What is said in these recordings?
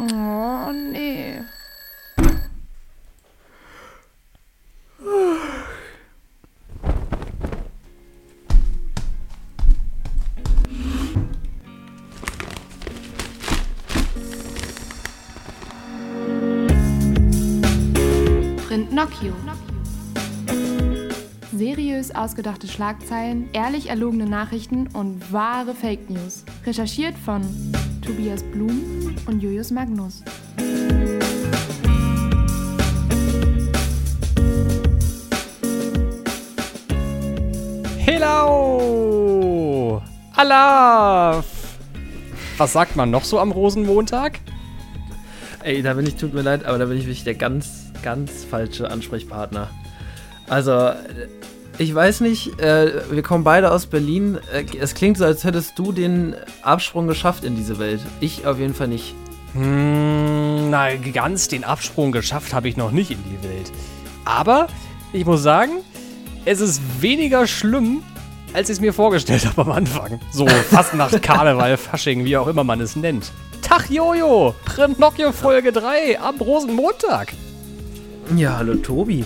Oh, nee. Print Nocchio. Seriös ausgedachte Schlagzeilen, ehrlich erlogene Nachrichten und wahre Fake News. Recherchiert von Tobias Blum und Julius Magnus. Hello! Alaf! Was sagt man noch so am Rosenmontag? Ey, da bin ich, tut mir leid, aber da bin ich wirklich der ganz, ganz falsche Ansprechpartner. Also, ich weiß nicht, äh, wir kommen beide aus Berlin. Äh, es klingt so, als hättest du den Absprung geschafft in diese Welt. Ich auf jeden Fall nicht. Hm, na, ganz den Absprung geschafft habe ich noch nicht in die Welt. Aber ich muss sagen, es ist weniger schlimm, als ich es mir vorgestellt habe am Anfang. So fast nach Karneval, Fasching, wie auch immer man es nennt. Tag Jojo, Print Nokia Folge 3 am Rosenmontag. Ja, hallo Tobi.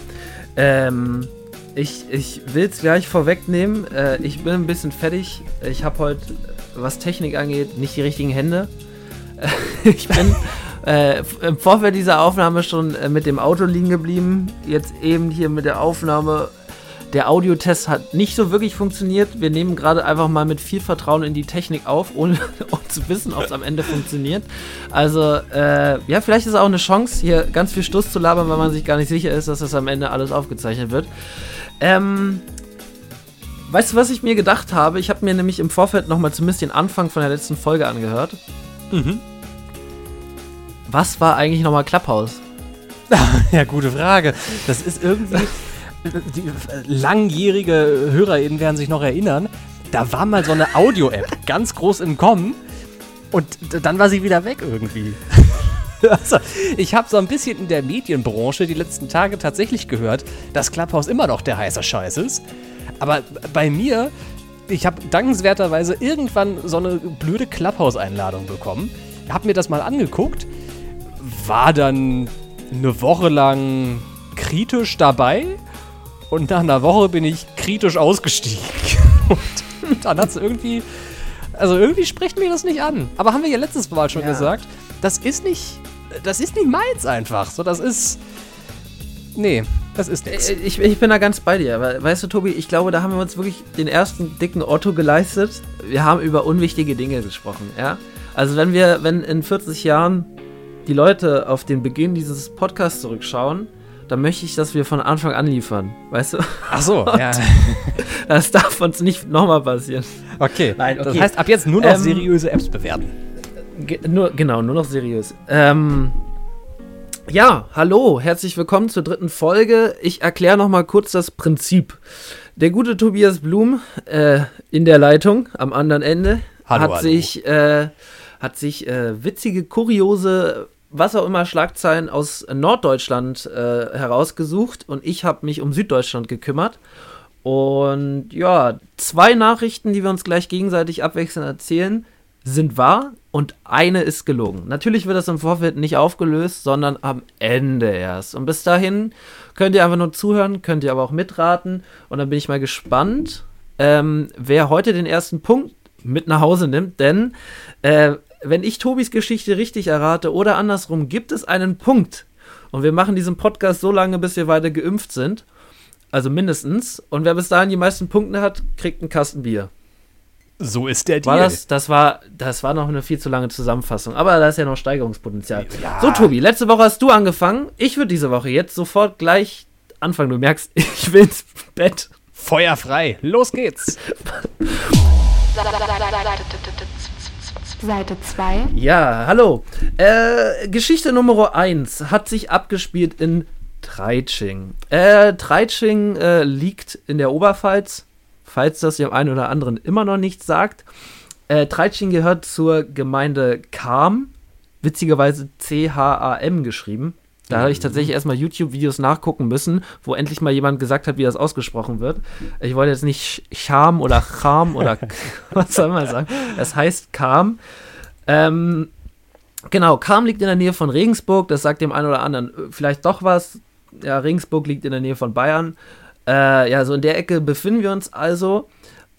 Ähm, ich, ich will es gleich vorwegnehmen. Äh, ich bin ein bisschen fertig. Ich habe heute, was Technik angeht, nicht die richtigen Hände. ich bin äh, im Vorfeld dieser Aufnahme schon äh, mit dem Auto liegen geblieben. Jetzt eben hier mit der Aufnahme. Der Audiotest hat nicht so wirklich funktioniert. Wir nehmen gerade einfach mal mit viel Vertrauen in die Technik auf, ohne, ohne zu wissen, ob es am Ende funktioniert. Also, äh, ja, vielleicht ist es auch eine Chance, hier ganz viel Stuss zu labern, weil man sich gar nicht sicher ist, dass das am Ende alles aufgezeichnet wird. Ähm, weißt du, was ich mir gedacht habe? Ich habe mir nämlich im Vorfeld nochmal zumindest den Anfang von der letzten Folge angehört. Mhm. Was war eigentlich nochmal Clubhouse? Ja, gute Frage. Das ist irgendwie. Die langjährige HörerInnen werden sich noch erinnern. Da war mal so eine Audio-App ganz groß im Kommen und dann war sie wieder weg irgendwie. Also, ich habe so ein bisschen in der Medienbranche die letzten Tage tatsächlich gehört, dass Clubhouse immer noch der heiße Scheiß ist. Aber bei mir, ich habe dankenswerterweise irgendwann so eine blöde Clubhouse-Einladung bekommen. Hab mir das mal angeguckt, war dann eine Woche lang kritisch dabei und nach einer Woche bin ich kritisch ausgestiegen. Und dann hat es irgendwie. Also irgendwie spricht mir das nicht an. Aber haben wir ja letztes Mal schon Ja. gesagt, das ist nicht. Das ist nicht meins einfach. So, das ist. Nee, das ist nichts. Äh, Ich, ich bin da ganz bei dir. Aber weißt du, Tobi, ich glaube, da haben wir uns wirklich den ersten dicken Otto geleistet. Wir haben über unwichtige Dinge gesprochen, ja? Also wenn wir, wenn in 40 Jahren die Leute auf den Beginn dieses Podcasts zurückschauen, dann möchte ich, dass wir von Anfang an liefern. Weißt du? Ach so, ja. Das darf uns nicht nochmal passieren. Okay. Nein, Das okay. heißt, ab jetzt nur noch Ähm, seriöse Apps bewerten. Ge nur, genau, nur noch seriös. Ähm, ja, hallo, herzlich willkommen zur dritten Folge. Ich erkläre noch mal kurz das Prinzip. Der gute Tobias Blum äh, in der Leitung am anderen Ende Hallo, hat hallo. sich äh, hat sich äh, witzige, kuriose, was auch immer Schlagzeilen aus Norddeutschland äh, herausgesucht und ich habe mich um Süddeutschland gekümmert. Und ja, zwei Nachrichten, die wir uns gleich gegenseitig abwechselnd erzählen, sind wahr und eine ist gelogen. Natürlich wird das im Vorfeld nicht aufgelöst, sondern am Ende erst. Und bis dahin könnt ihr einfach nur zuhören, könnt ihr aber auch mitraten. Und dann bin ich mal gespannt, ähm, wer heute den ersten Punkt mit nach Hause nimmt. Denn äh, wenn ich Tobis Geschichte richtig errate oder andersrum, gibt es einen Punkt. Und wir machen diesen Podcast so lange, bis wir beide geimpft sind. Also mindestens. Und wer bis dahin die meisten Punkte hat, kriegt einen Kasten Bier. So ist der War Deal. das? Das war, das war noch eine viel zu lange Zusammenfassung. Aber da ist ja noch Steigerungspotenzial. Ja. So, Tobi, letzte Woche hast du angefangen. Ich würde diese Woche jetzt sofort gleich anfangen. Du merkst, ich will ins Bett. Feuer frei. Los geht's. Seite 2. Ja, hallo. Äh, Geschichte Nummer 1 hat sich abgespielt in Treitsching. Äh, Treitsching äh, liegt in der Oberpfalz, falls das dem einen oder anderen immer noch nichts sagt. Äh, Treitsching gehört zur Gemeinde Cham, witzigerweise C-H-A-M geschrieben. Da habe ich tatsächlich erstmal YouTube-Videos nachgucken müssen, wo endlich mal jemand gesagt hat, wie das ausgesprochen wird. Ich wollte jetzt nicht Cham oder Cham oder was soll man sagen. Es heißt Cham. Ähm, Genau, Kam liegt in der Nähe von Regensburg, das sagt dem einen oder anderen äh, vielleicht doch was. Ja, Regensburg liegt in der Nähe von Bayern. Äh, ja, so in der Ecke befinden wir uns also.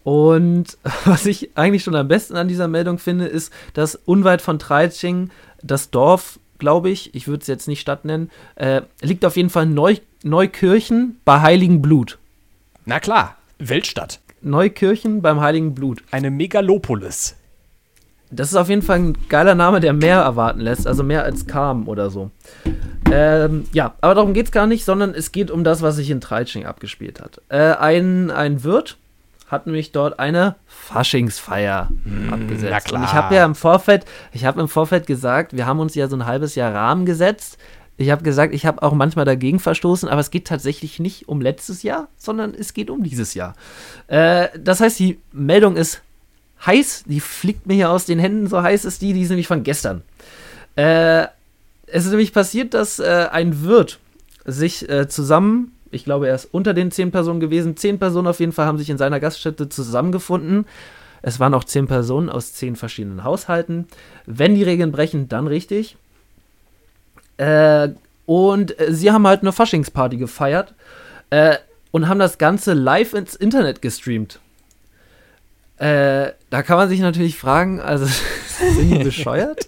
Und was ich eigentlich schon am besten an dieser Meldung finde, ist, dass unweit von Treitsching das Dorf, glaube ich, ich würde es jetzt nicht Stadt nennen, äh, liegt auf jeden Fall Neu Neukirchen bei Heiligen Blut. Na klar, Weltstadt. Neukirchen beim Heiligen Blut. Eine Megalopolis. Das ist auf jeden Fall ein geiler Name, der mehr erwarten lässt, also mehr als Kam oder so. Ähm, ja, aber darum geht es gar nicht, sondern es geht um das, was sich in Treitsching abgespielt hat. Äh, ein, ein Wirt hat nämlich dort eine Faschingsfeier mm, abgesetzt. Und ich habe ja im Vorfeld, ich habe im Vorfeld gesagt, wir haben uns ja so ein halbes Jahr Rahmen gesetzt. Ich habe gesagt, ich habe auch manchmal dagegen verstoßen, aber es geht tatsächlich nicht um letztes Jahr, sondern es geht um dieses Jahr. Äh, das heißt, die Meldung ist heiß, die fliegt mir hier aus den Händen, so heiß ist die, die ist nämlich von gestern. Äh, es ist nämlich passiert, dass äh, ein Wirt sich äh, zusammen, ich glaube, er ist unter den zehn Personen gewesen, zehn Personen auf jeden Fall haben sich in seiner Gaststätte zusammengefunden. Es waren auch zehn Personen aus zehn verschiedenen Haushalten. Wenn die Regeln brechen, dann richtig. Äh, und äh, sie haben halt eine Faschingsparty gefeiert äh, und haben das Ganze live ins Internet gestreamt. Äh, da kann man sich natürlich fragen, also sind die bescheuert?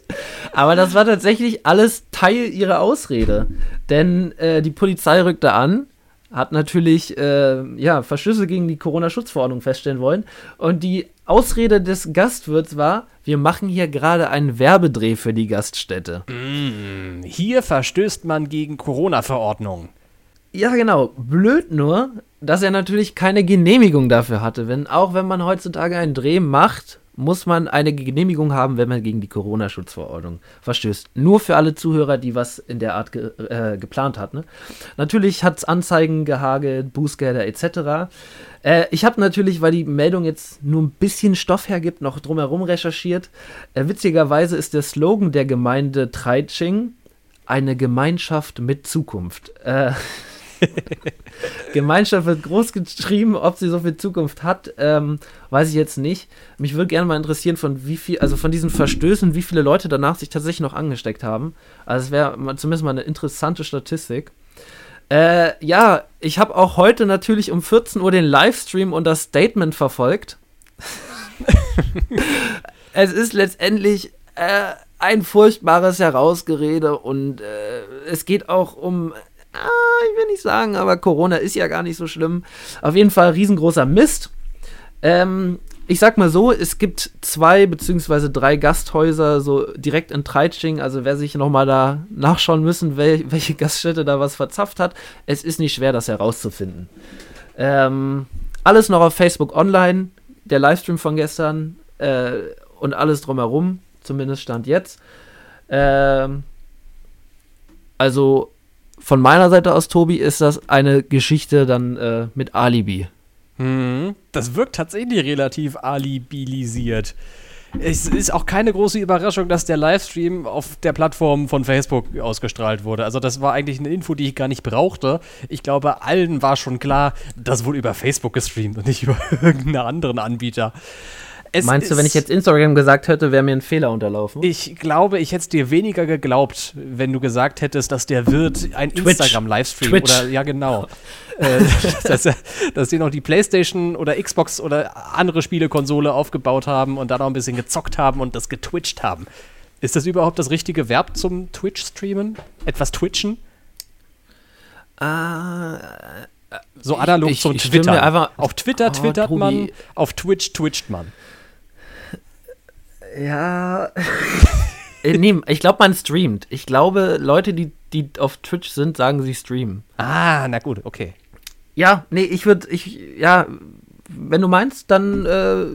Aber das war tatsächlich alles Teil ihrer Ausrede. Denn äh, die Polizei rückte an, hat natürlich äh, ja, Verstöße gegen die Corona-Schutzverordnung feststellen wollen. Und die Ausrede des Gastwirts war, wir machen hier gerade einen Werbedreh für die Gaststätte. Hier verstößt man gegen Corona-Verordnung. Ja, genau. Blöd nur, dass er natürlich keine Genehmigung dafür hatte. Wenn, auch wenn man heutzutage einen Dreh macht, muss man eine Genehmigung haben, wenn man gegen die Corona-Schutzverordnung verstößt. Nur für alle Zuhörer, die was in der Art ge äh, geplant hatten. Natürlich hat es Anzeigen gehagelt, Bußgelder etc. Äh, ich habe natürlich, weil die Meldung jetzt nur ein bisschen Stoff hergibt, noch drumherum recherchiert. Äh, witzigerweise ist der Slogan der Gemeinde Treitsching eine Gemeinschaft mit Zukunft. Äh, Gemeinschaft wird groß geschrieben, ob sie so viel Zukunft hat, ähm, weiß ich jetzt nicht. Mich würde gerne mal interessieren, von wie viel, also von diesen Verstößen, wie viele Leute danach sich tatsächlich noch angesteckt haben. Also es wäre zumindest mal eine interessante Statistik. Äh, ja, ich habe auch heute natürlich um 14 Uhr den Livestream und das Statement verfolgt. es ist letztendlich äh, ein furchtbares Herausgerede und äh, es geht auch um ah, ich will nicht sagen, aber Corona ist ja gar nicht so schlimm. Auf jeden Fall riesengroßer Mist. Ähm, ich sag mal so, es gibt zwei beziehungsweise drei Gasthäuser so direkt in Treitsching. Also wer sich nochmal da nachschauen müssen, wel welche Gaststätte da was verzapft hat, es ist nicht schwer, das herauszufinden. Ähm, alles noch auf Facebook online, der Livestream von gestern äh, und alles drumherum, zumindest stand jetzt. Ähm, also von meiner Seite aus, Tobi, ist das eine Geschichte dann äh, mit Alibi. Hm, das wirkt tatsächlich relativ alibilisiert. Es ist auch keine große Überraschung, dass der Livestream auf der Plattform von Facebook ausgestrahlt wurde. Also das war eigentlich eine Info, die ich gar nicht brauchte. Ich glaube, allen war schon klar, das wurde über Facebook gestreamt und nicht über irgendeinen anderen Anbieter. Es Meinst du, wenn ich jetzt Instagram gesagt hätte, wäre mir ein Fehler unterlaufen? Ich glaube, ich hätte es dir weniger geglaubt, wenn du gesagt hättest, dass der Wirt ein Instagram-Livestream oder ja genau, äh, dass, dass die noch die PlayStation oder Xbox oder andere Spielekonsole aufgebaut haben und da noch ein bisschen gezockt haben und das getwitcht haben. Ist das überhaupt das richtige Verb zum Twitch-Streamen? Etwas twitchen? Ah. So analog ich, zum ich Twitter. Auf Twitter Oh, twittert Tobi. man, auf Twitch twitcht man. Ja. äh, nee, ich glaube, man streamt. Ich glaube, Leute, die, die auf Twitch sind, sagen, sie streamen. Ah, na gut, okay. Ja, nee, ich würde, ich, ja, wenn du meinst, dann äh,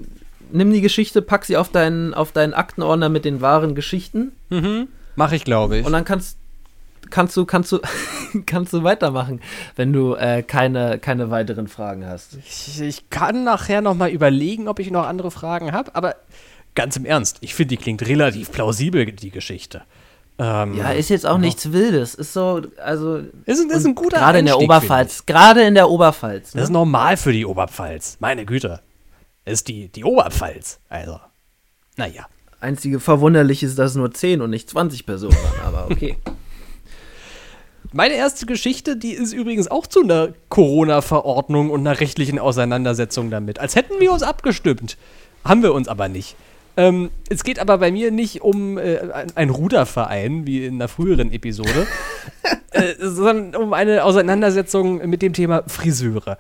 nimm die Geschichte, pack sie auf deinen, auf deinen Aktenordner mit den wahren Geschichten Mhm. Mach ich, glaube ich. und dann kannst, kannst du, kannst du, kannst du weitermachen, wenn du äh, keine, keine weiteren Fragen hast. Ich, ich kann nachher noch mal überlegen, ob ich noch andere Fragen habe, aber ganz im Ernst, ich finde, die klingt relativ plausibel, die Geschichte. Ähm, Ja, ist jetzt auch nichts Wildes. Ist so, also. Ist ein- ist ein guter Gerade in der Oberpfalz. Gerade in der Oberpfalz. das ist Ne? normal für die Oberpfalz. Meine Güte. Ist die, die Oberpfalz. Also, naja. einzige Verwunderliche ist, dass es nur 10 und nicht 20 Personen waren, aber okay. Meine erste Geschichte, die ist übrigens auch zu einer Corona-Verordnung und einer rechtlichen Auseinandersetzung damit. Als hätten wir uns abgestimmt. Haben wir uns aber nicht. Ähm, es geht aber bei mir nicht um äh, einen Ruderverein, wie in einer früheren Episode, äh, sondern um eine Auseinandersetzung mit dem Thema Friseure.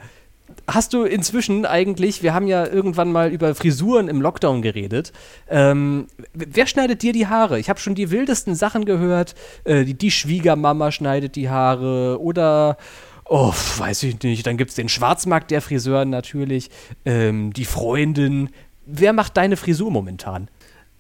Hast du inzwischen eigentlich, wir haben ja irgendwann mal über Frisuren im Lockdown geredet, ähm, wer schneidet dir die Haare? Ich habe schon die wildesten Sachen gehört. Äh, die, die Schwiegermama schneidet die Haare oder Oh, weiß ich nicht. Dann gibt es den Schwarzmarkt der Friseuren natürlich, ähm, die Freundin. Wer macht deine Frisur momentan?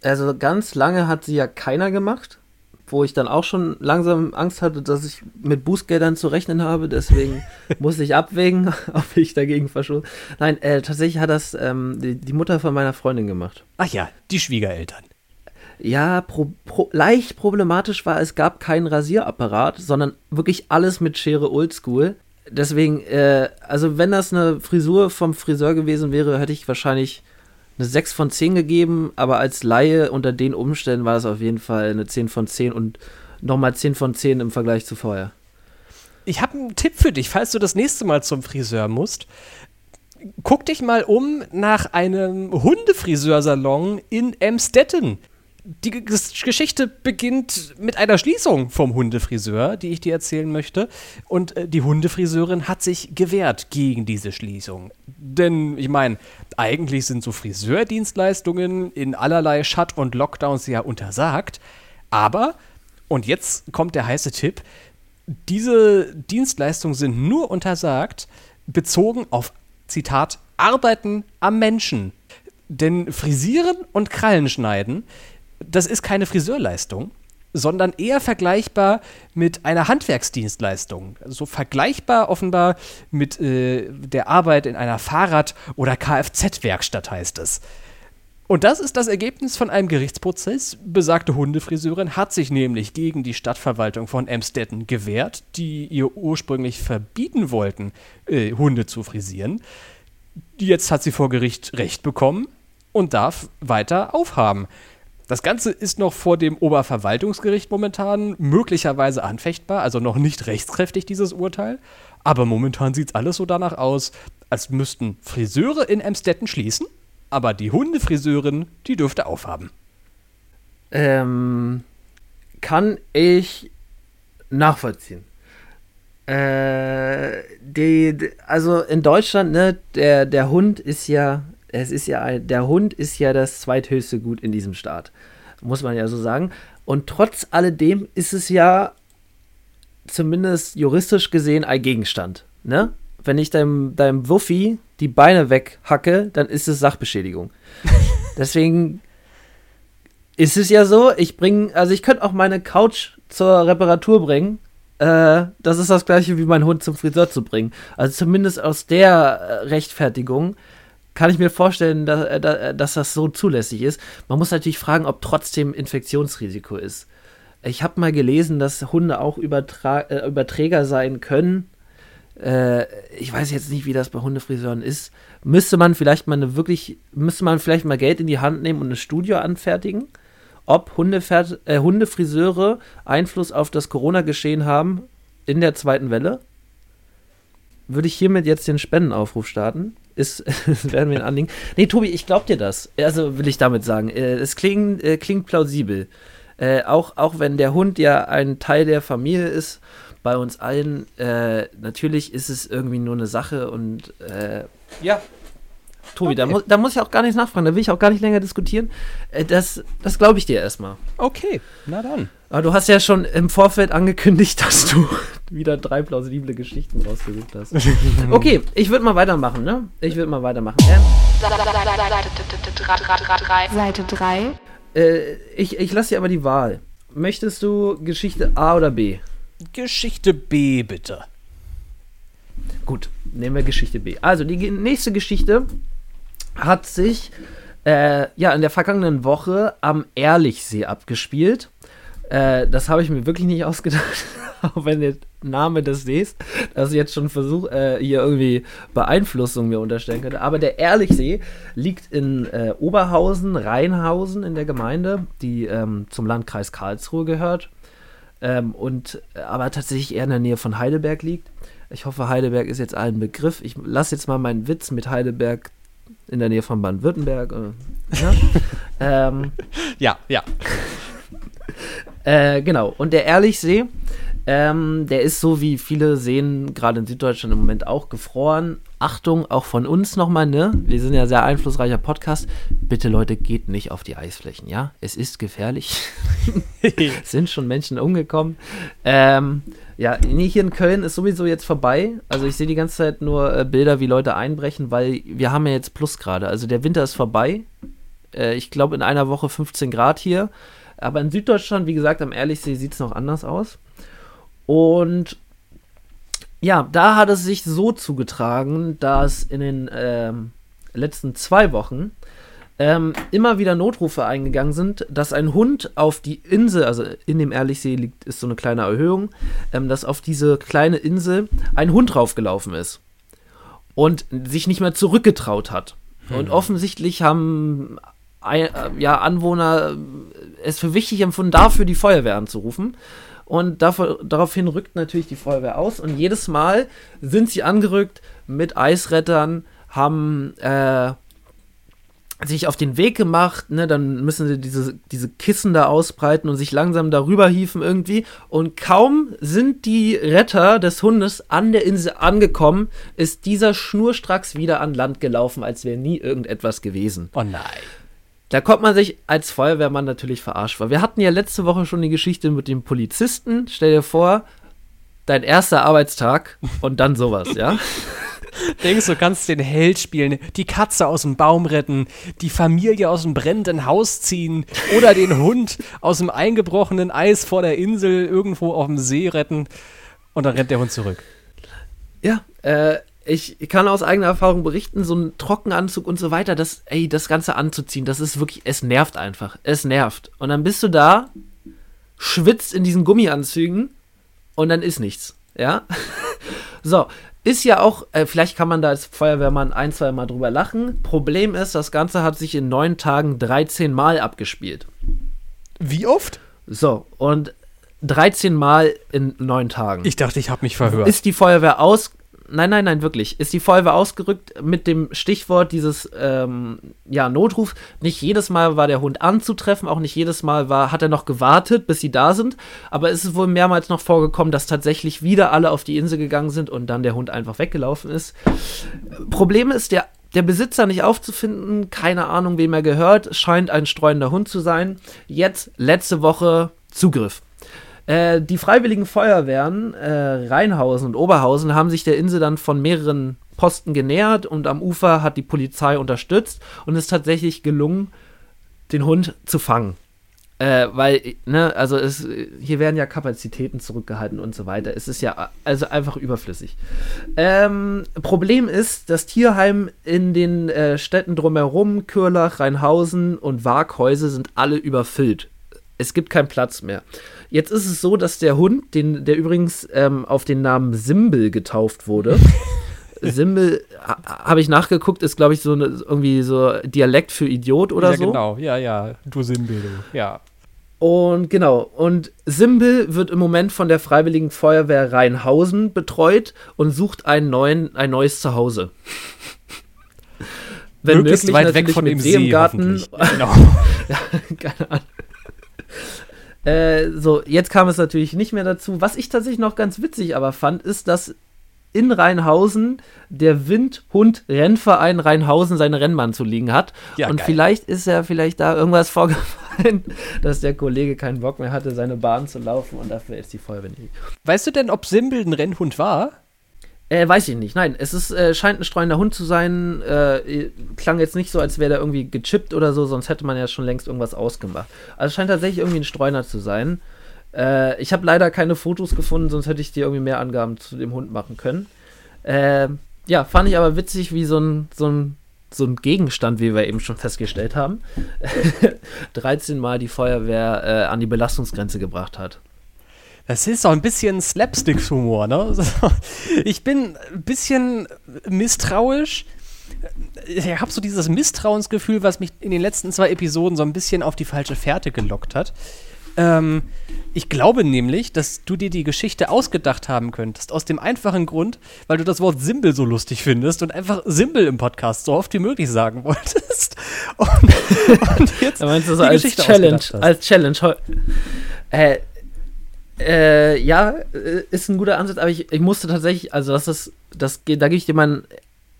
Also ganz lange hat sie ja keiner gemacht, wo ich dann auch schon langsam Angst hatte, dass ich mit Bußgeldern zu rechnen habe. Deswegen musste ich abwägen, ob ich dagegen verschwunden. Nein, äh, tatsächlich hat das ähm, die, die, Mutter von meiner Freundin gemacht. Ach ja, die Schwiegereltern. Ja, pro, pro, leicht problematisch war, es gab keinen Rasierapparat, sondern wirklich alles mit Schere Oldschool. Deswegen, äh, also wenn das eine Frisur vom Friseur gewesen wäre, hätte ich wahrscheinlich eine 6 von 10 gegeben, aber als Laie unter den Umständen war das auf jeden Fall eine 10 von 10 und nochmal 10 von 10 im Vergleich zu vorher. Ich habe einen Tipp für dich, falls du das nächste Mal zum Friseur musst. Guck dich mal um nach einem Hundefriseursalon in Emstetten die Geschichte beginnt mit einer Schließung vom Hundefriseur, die ich dir erzählen möchte. Und äh, die Hundefriseurin hat sich gewehrt gegen diese Schließung. Denn ich meine, eigentlich sind so Friseurdienstleistungen in allerlei Shut- und Lockdowns ja untersagt. Aber, und jetzt kommt der heiße Tipp, diese Dienstleistungen sind nur untersagt, bezogen auf, Zitat, Arbeiten am Menschen. Denn Frisieren und Krallen schneiden das ist keine Friseurleistung, sondern eher vergleichbar mit einer Handwerksdienstleistung. So vergleichbar offenbar mit äh, der Arbeit in einer Fahrrad- oder Kfz-Werkstatt heißt es. Und das ist das Ergebnis von einem Gerichtsprozess. Besagte Hundefriseurin hat sich nämlich gegen die Stadtverwaltung von Emstetten gewehrt, die ihr ursprünglich verbieten wollten, äh, Hunde zu frisieren. Jetzt hat sie vor Gericht Recht bekommen und darf weiter aufhaben. Das Ganze ist noch vor dem Oberverwaltungsgericht momentan möglicherweise anfechtbar, also noch nicht rechtskräftig, dieses Urteil. Aber momentan sieht es alles so danach aus, als müssten Friseure in Emstetten schließen, aber die Hundefriseurin, die dürfte aufhaben. Ähm, kann ich nachvollziehen. Äh, die, also in Deutschland, ne, der, der Hund ist ja es ist ja der Hund ist ja das zweithöchste Gut in diesem Staat. Muss man ja so sagen. Und trotz alledem ist es ja zumindest juristisch gesehen ein Gegenstand. Ne? Wenn ich deinem, deinem Wuffi die Beine weghacke, dann ist es Sachbeschädigung. Deswegen ist es ja so, ich bringe, also ich könnte auch meine Couch zur Reparatur bringen. Äh, das ist das gleiche wie mein Hund zum Friseur zu bringen. Also zumindest aus der äh, Rechtfertigung kann ich mir vorstellen, dass, äh, äh, dass das so zulässig ist. Man muss natürlich fragen, ob trotzdem Infektionsrisiko ist. Ich habe mal gelesen, dass Hunde auch Übertra äh, Überträger sein können. Ich weiß jetzt nicht, wie das bei Hundefriseuren ist. Müsste man vielleicht mal eine wirklich, müsste man vielleicht mal Geld in die Hand nehmen und eine Studie anfertigen, ob Hundefert äh, Hundefriseure Einfluss auf das Corona-Geschehen haben in der zweiten Welle? Würde ich hiermit jetzt den Spendenaufruf starten? Ist, werden wir ein Anliegen. Nee, Tobi, ich glaub dir das. Also will ich damit sagen. Äh, es klingt, äh, klingt plausibel. Äh, auch, auch wenn der Hund ja ein Teil der Familie ist, bei uns allen, natürlich ist es irgendwie nur eine Sache und ja. Tobi, okay. da, mu da muss ich auch gar nichts nachfragen, da will ich auch gar nicht länger diskutieren. Das das glaube ich dir erstmal. Okay, na dann. Aber du hast ja schon im Vorfeld angekündigt, dass du wieder drei plausible Geschichten rausgesucht hast. Okay, ich würde mal weitermachen, ne? Ich würde mal weitermachen. Ähm, Seite 3. Äh, ich ich lasse dir aber die Wahl. Möchtest du Geschichte A oder B? Geschichte B, bitte. Gut, nehmen wir Geschichte B. Also, die nächste Geschichte hat sich äh, ja in der vergangenen Woche am Ehrlichsee abgespielt. Äh, das habe ich mir wirklich nicht ausgedacht. Auch wenn der Name des Sees, das jetzt schon versucht, äh, hier irgendwie Beeinflussung mir unterstellen könnte. Aber der Ehrlichsee liegt in äh, Oberhausen, Rheinhausen in der Gemeinde, die ähm, zum Landkreis Karlsruhe gehört. Ähm, und äh, aber tatsächlich eher in der Nähe von Heidelberg liegt. Ich hoffe, Heidelberg ist jetzt ein Begriff. Ich lasse jetzt mal meinen Witz mit Heidelberg in der Nähe von Baden-Württemberg. Äh, ja. ähm, ja, ja. Äh, genau. Und der Ehrlichsee, ähm, der ist so wie viele Seen, gerade in Süddeutschland im Moment auch, gefroren. Achtung, auch von uns nochmal, ne? Wir sind ja sehr einflussreicher Podcast. Bitte, Leute, geht nicht auf die Eisflächen, ja? Es ist gefährlich. sind schon Menschen umgekommen. Ähm, ja, hier in Köln ist sowieso jetzt vorbei. Also ich sehe die ganze Zeit nur äh, Bilder, wie Leute einbrechen, weil wir haben ja jetzt Plusgrade. Also der Winter ist vorbei. Äh, ich glaube in einer Woche 15 Grad hier. Aber in Süddeutschland, wie gesagt, am Ehrlichsee sieht es noch anders aus. Und ja, da hat es sich so zugetragen, dass in den ähm, letzten zwei Wochen ähm, immer wieder Notrufe eingegangen sind, dass ein Hund auf die Insel, also in dem Ehrlichsee liegt, ist so eine kleine Erhöhung, ähm, dass auf diese kleine Insel ein Hund draufgelaufen ist und sich nicht mehr zurückgetraut hat. Hm. Und offensichtlich haben äh, ja, Anwohner es für wichtig empfunden, dafür die Feuerwehr anzurufen. Und dafür, daraufhin rückt natürlich die Feuerwehr aus. Und jedes Mal sind sie angerückt mit Eisrettern, haben äh, sich auf den Weg gemacht, ne, dann müssen sie diese, diese Kissen da ausbreiten und sich langsam darüber hieven irgendwie. Und kaum sind die Retter des Hundes an der Insel angekommen, ist dieser schnurstracks wieder an Land gelaufen, als wäre nie irgendetwas gewesen. Oh nein. Da kommt man sich als Feuerwehrmann natürlich verarscht vor. Wir hatten ja letzte Woche schon die Geschichte mit dem Polizisten. Stell dir vor, dein erster Arbeitstag und dann sowas, ja? Denkst du, kannst den Held spielen, die Katze aus dem Baum retten, die Familie aus dem brennenden Haus ziehen oder den Hund aus dem eingebrochenen Eis vor der Insel irgendwo auf dem See retten und dann rennt der Hund zurück. Ja, äh, ich kann aus eigener Erfahrung berichten, so ein Trockenanzug und so weiter, das, ey, das Ganze anzuziehen, das ist wirklich, es nervt einfach. Es nervt. Und dann bist du da, schwitzt in diesen Gummianzügen und dann ist nichts. Ja? so, ist ja auch, äh, vielleicht kann man da als Feuerwehrmann ein, zwei Mal drüber lachen. Problem ist, das Ganze hat sich in neun Tagen 13 Mal abgespielt. Wie oft? So, und 13 Mal in neun Tagen. Ich dachte, ich habe mich verhört. Ist die Feuerwehr aus, Nein, nein, nein, wirklich. Ist die Feuerwehr ausgerückt mit dem Stichwort dieses ähm, ja, Notruf. Nicht jedes Mal war der Hund anzutreffen, auch nicht jedes Mal war, hat er noch gewartet, bis sie da sind. Aber es ist wohl mehrmals noch vorgekommen, dass tatsächlich wieder alle auf die Insel gegangen sind und dann der Hund einfach weggelaufen ist. Problem ist, der der Besitzer nicht aufzufinden, keine Ahnung, wem er gehört, scheint ein streuender Hund zu sein. Jetzt, letzte Woche, Zugriff. Äh, die freiwilligen Feuerwehren äh, Rheinhausen und Oberhausen haben sich der Insel dann von mehreren Posten genähert und am Ufer hat die Polizei unterstützt und es ist tatsächlich gelungen, den Hund zu fangen. Äh, weil, ne, also es, hier werden ja Kapazitäten zurückgehalten und so weiter. Es ist ja also einfach überflüssig. Ähm, Problem ist, das Tierheim in den äh, Städten drumherum, Kürlach, Rheinhausen und Waaghäuse sind alle überfüllt. Es gibt keinen Platz mehr. Jetzt ist es so, dass der Hund, den, der übrigens ähm, auf den Namen Simbel getauft wurde, Simbel, habe ich nachgeguckt, ist, glaube ich, so eine, irgendwie so Dialekt für Idiot oder ja, so. Ja, genau, ja, ja, du Simbel, du, ja. Und genau, und Simbel wird im Moment von der Freiwilligen Feuerwehr Rheinhausen betreut und sucht einen neuen, ein neues Zuhause. Wenn Möglichst möglich, weit weg von dem See, im Garten. Genau. ja, keine Ahnung. Äh, so, jetzt kam es natürlich nicht mehr dazu. Was ich tatsächlich noch ganz witzig aber fand, ist, dass in Rheinhausen der Windhund-Rennverein Rheinhausen seine Rennbahn zu liegen hat. Ja, und geil. vielleicht ist ja vielleicht da irgendwas vorgefallen, dass der Kollege keinen Bock mehr hatte, seine Bahn zu laufen und dafür ist die Feuerwehr nicht. Weißt du denn, ob Simbel ein Rennhund war? Äh, weiß ich nicht. Nein, es ist, äh, scheint ein streuender Hund zu sein. Äh, klang jetzt nicht so, als wäre der irgendwie gechippt oder so, sonst hätte man ja schon längst irgendwas ausgemacht. Also scheint tatsächlich irgendwie ein Streuner zu sein. Äh, ich habe leider keine Fotos gefunden, sonst hätte ich dir irgendwie mehr Angaben zu dem Hund machen können. Äh, ja, fand ich aber witzig, wie so ein, so ein so ein Gegenstand, wie wir eben schon festgestellt haben, 13 Mal die Feuerwehr äh, an die Belastungsgrenze gebracht hat. Das ist auch ein bisschen Slapstick-Humor, ne? Ich bin ein bisschen misstrauisch. Ich habe so dieses Misstrauensgefühl, was mich in den letzten zwei Episoden so ein bisschen auf die falsche Fährte gelockt hat. Ähm, ich glaube nämlich, dass du dir die Geschichte ausgedacht haben könntest. Aus dem einfachen Grund, weil du das Wort Simbel so lustig findest und einfach Simbel im Podcast so oft wie möglich sagen wolltest. Und, und jetzt. Da meinst du so als Geschichte Challenge? Als Challenge. Äh, äh, ja, äh, ist ein guter Ansatz, aber ich, ich musste tatsächlich, also das ist, das da gebe ich dir mein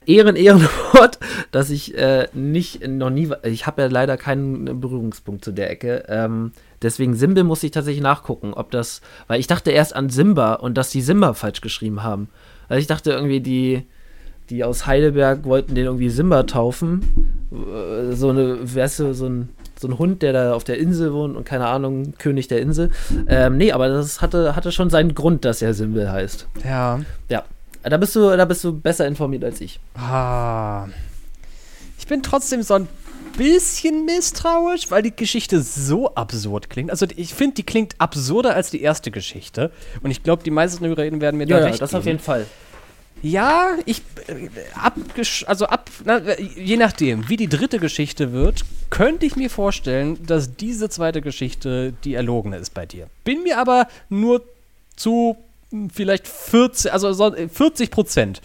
Ehren, Ehrenwort, dass ich äh, nicht, noch nie, ich habe ja leider keinen Berührungspunkt zu der Ecke. Ähm, deswegen Simbel muss ich tatsächlich nachgucken, ob das, weil ich dachte erst an Simba und dass die Simba falsch geschrieben haben. Also ich dachte irgendwie, die, die aus Heidelberg wollten den irgendwie Simba taufen. Äh, so eine, weißt du, so ein so ein Hund, der da auf der Insel wohnt und keine Ahnung, König der Insel. Ähm, nee, aber das hatte, hatte schon seinen Grund, dass er Simbel heißt. Ja. Ja. Da bist du, da bist du besser informiert als ich. Ah. Ich bin trotzdem so ein bisschen misstrauisch, weil die Geschichte so absurd klingt. Also ich finde, die klingt absurder als die erste Geschichte. Und ich glaube, die meisten Hörerinnen werden mir ja, da recht das geben. auf jeden Fall. Ja, ich äh, ab, also ab, na, je nachdem, wie die dritte Geschichte wird, könnte ich mir vorstellen, dass diese zweite Geschichte die erlogene ist bei dir. Bin mir aber nur zu hm, vielleicht 40, also 40 äh, Prozent,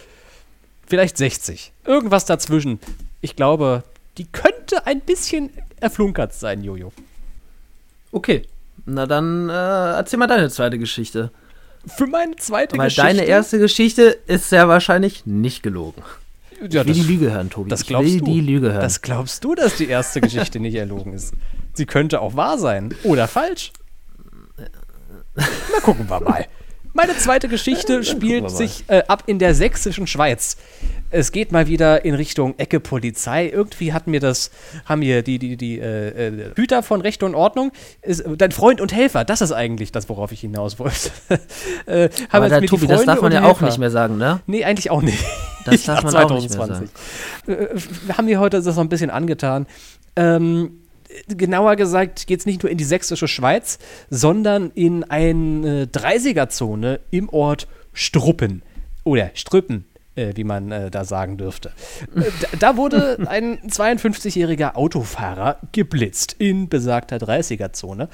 vielleicht 60, irgendwas dazwischen. Ich glaube, die könnte ein bisschen erflunkert sein, Jojo. Okay, na dann äh, erzähl mal deine zweite Geschichte für meine zweite Weil Geschichte. Weil deine erste Geschichte ist sehr wahrscheinlich nicht gelogen. Ja, ich will das, die Lüge hören, Tobi. Das glaubst ich will du. die Lüge hören. Das glaubst du, dass die erste Geschichte nicht erlogen ist. Sie könnte auch wahr sein. Oder falsch. Na, gucken wir mal. Meine zweite Geschichte spielt sich äh, ab in der sächsischen Schweiz es geht mal wieder in Richtung Ecke Polizei. Irgendwie hatten mir das, haben mir die, die, die äh, äh, Hüter von Recht und Ordnung, ist, dein Freund und Helfer, das ist eigentlich das, worauf ich hinaus wollte. äh, Aber da, Tobi, das darf man ja auch nicht mehr sagen, ne? Nee, eigentlich auch nicht. Das darf man 2020. auch nicht mehr sagen. Äh, wir haben mir heute das noch ein bisschen angetan. Ähm, genauer gesagt geht es nicht nur in die sächsische Schweiz, sondern in eine 30er-Zone im Ort Struppen. Oder Strüppen, äh, wie man äh, da sagen dürfte. Äh, da, da, wurde ein 52-jähriger Autofahrer geblitzt in besagter 30er-Zone.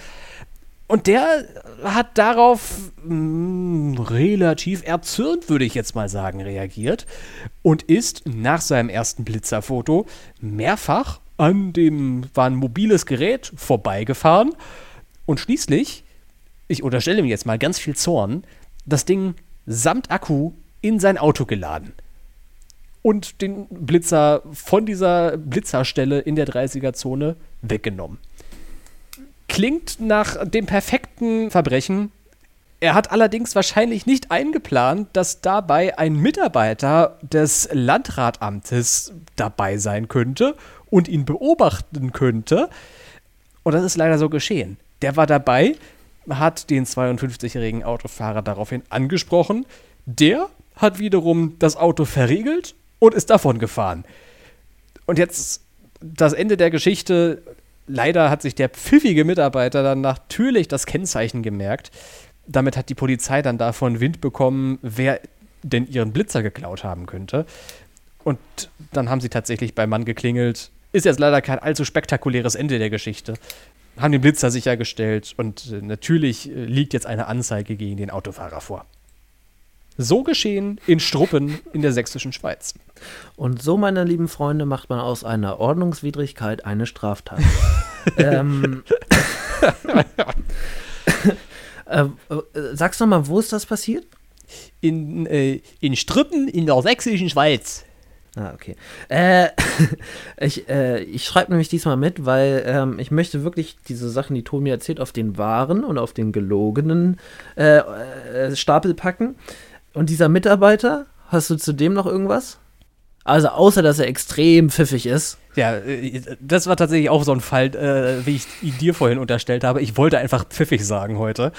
Und der hat darauf mh, hm, relativ erzürnt, würde ich jetzt mal sagen, reagiert und ist nach seinem ersten Blitzerfoto mehrfach an dem, war ein mobiles Gerät, vorbeigefahren und schließlich, ich unterstelle mir jetzt mal ganz viel Zorn, das Ding samt Akku in sein Auto geladen und den Blitzer von dieser Blitzerstelle in der 30er-Zone weggenommen. Klingt nach dem perfekten Verbrechen. Er hat allerdings wahrscheinlich nicht eingeplant, dass dabei ein Mitarbeiter des Landratamtes dabei sein könnte und ihn beobachten könnte. Und das ist leider so geschehen. Der war dabei, hat den 52-jährigen Autofahrer daraufhin angesprochen. Der hat wiederum das Auto verriegelt und ist davon gefahren. Und jetzt das Ende der Geschichte. Leider hat sich der pfiffige Mitarbeiter dann natürlich das Kennzeichen gemerkt. Damit hat die Polizei dann davon Wind bekommen, wer denn ihren Blitzer geklaut haben könnte. Und dann haben sie tatsächlich beim Mann geklingelt. Ist jetzt leider kein allzu spektakuläres Ende der Geschichte. Haben den Blitzer sichergestellt und äh, natürlich äh, liegt jetzt eine Anzeige gegen den Autofahrer vor. So geschehen in Struppen in der sächsischen Schweiz. Und so, meine lieben Freunde, macht man aus einer Ordnungswidrigkeit eine Straftat. ähm, äh, äh, sag's noch mal, wo ist das passiert? In, äh, in Struppen in der sächsischen Schweiz. Ah, okay. Äh, ich äh, ich schreibe nämlich diesmal mit, weil ähm, ich möchte wirklich diese Sachen, die Tomi erzählt, auf den wahren und auf den gelogenen äh, äh Stapel packen. Und dieser Mitarbeiter, hast du zu dem noch irgendwas? Also außer, dass er extrem pfiffig ist. Ja, äh, das war tatsächlich auch so ein Fall, äh, wie ich ihn dir vorhin unterstellt habe. Ich wollte einfach pfiffig sagen heute.